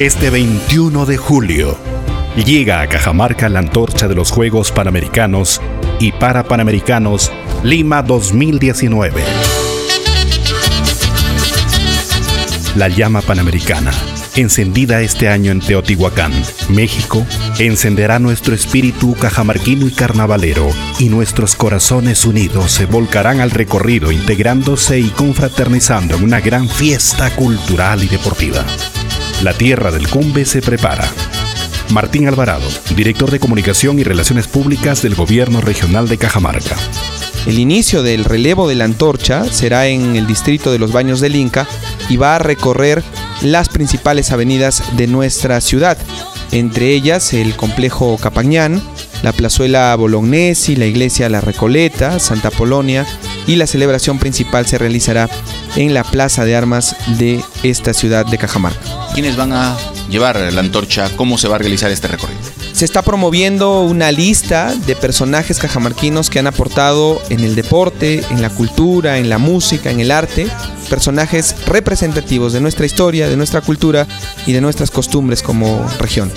Este 21 de julio llega a Cajamarca la antorcha de los Juegos Panamericanos y Parapanamericanos Lima 2019. La llama panamericana, encendida este año en Teotihuacán, México, encenderá nuestro espíritu cajamarquino y carnavalero y nuestros corazones unidos se volcarán al recorrido integrándose y confraternizando en una gran fiesta cultural y deportiva. La tierra del Cumbe se prepara. Martín Alvarado, director de Comunicación y Relaciones Públicas del Gobierno Regional de Cajamarca. El inicio del relevo de la antorcha será en el distrito de los Baños del Inca y va a recorrer las principales avenidas de nuestra ciudad, entre ellas el complejo Capañán, la plazuela Bolognesi, la iglesia La Recoleta, Santa Polonia y la celebración principal se realizará en la Plaza de Armas de esta ciudad de Cajamarca. ¿Quiénes van a llevar la antorcha? ¿Cómo se va a realizar este recorrido? Se está promoviendo una lista de personajes cajamarquinos que han aportado en el deporte, en la cultura, en la música, en el arte, personajes representativos de nuestra historia, de nuestra cultura y de nuestras costumbres como región.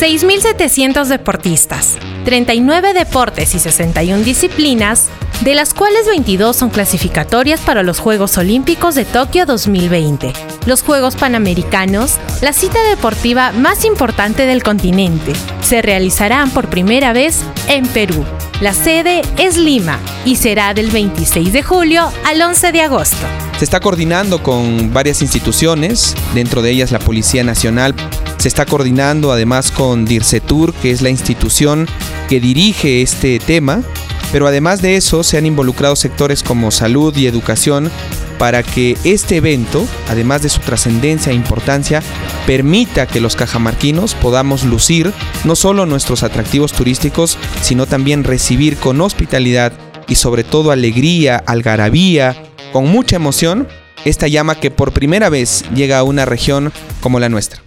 6.700 deportistas, 39 deportes y 61 disciplinas, de las cuales 22 son clasificatorias para los Juegos Olímpicos de Tokio 2020, los Juegos Panamericanos, la cita deportiva más importante del continente. Se realizarán por primera vez en Perú. La sede es Lima y será del 26 de julio al 11 de agosto. Se está coordinando con varias instituciones, dentro de ellas la Policía Nacional. Se está coordinando además con DIRCETUR, que es la institución que dirige este tema pero además de eso se han involucrado sectores como salud y educación para que este evento, además de su trascendencia e importancia, permita que los cajamarquinos podamos lucir no solo nuestros atractivos turísticos, sino también recibir con hospitalidad y sobre todo alegría, algarabía, con mucha emoción, esta llama que por primera vez llega a una región como la nuestra.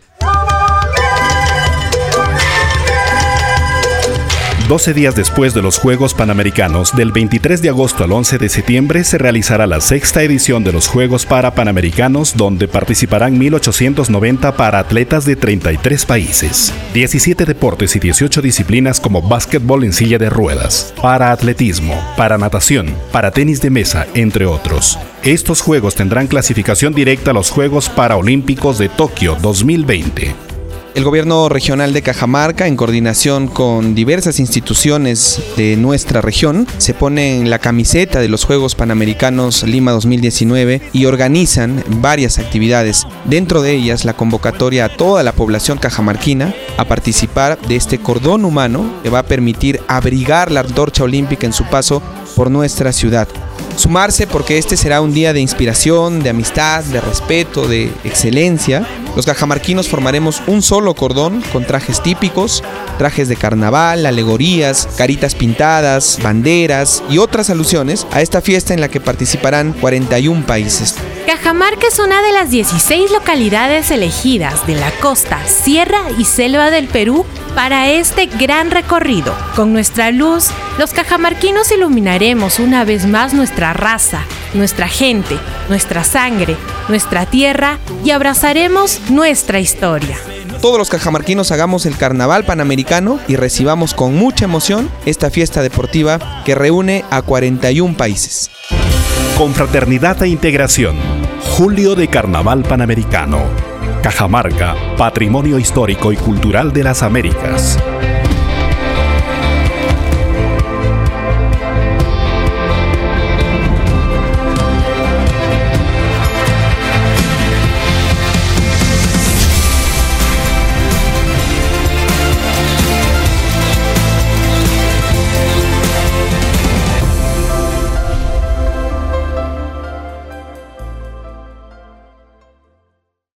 12 días después de los Juegos Panamericanos, del 23 de agosto al 11 de septiembre, se realizará la sexta edición de los Juegos para Panamericanos, donde participarán 1.890 para atletas de 33 países, 17 deportes y 18 disciplinas como básquetbol en silla de ruedas, para atletismo, para natación, para tenis de mesa, entre otros. Estos Juegos tendrán clasificación directa a los Juegos Paraolímpicos de Tokio 2020. El gobierno regional de Cajamarca, en coordinación con diversas instituciones de nuestra región, se pone en la camiseta de los Juegos Panamericanos Lima 2019 y organizan varias actividades, dentro de ellas la convocatoria a toda la población cajamarquina a participar de este cordón humano que va a permitir abrigar la antorcha olímpica en su paso por nuestra ciudad. Sumarse porque este será un día de inspiración, de amistad, de respeto, de excelencia. Los cajamarquinos formaremos un solo cordón con trajes típicos, trajes de carnaval, alegorías, caritas pintadas, banderas y otras alusiones a esta fiesta en la que participarán 41 países. Cajamarca es una de las 16 localidades elegidas de la costa, sierra y selva del Perú para este gran recorrido. Con nuestra luz, los cajamarquinos iluminaremos una vez más nuestra raza, nuestra gente, nuestra sangre, nuestra tierra y abrazaremos nuestra historia. Todos los cajamarquinos hagamos el carnaval panamericano y recibamos con mucha emoción esta fiesta deportiva que reúne a 41 países. Confraternidad e integración. Julio de Carnaval Panamericano. Cajamarca, Patrimonio Histórico y Cultural de las Américas.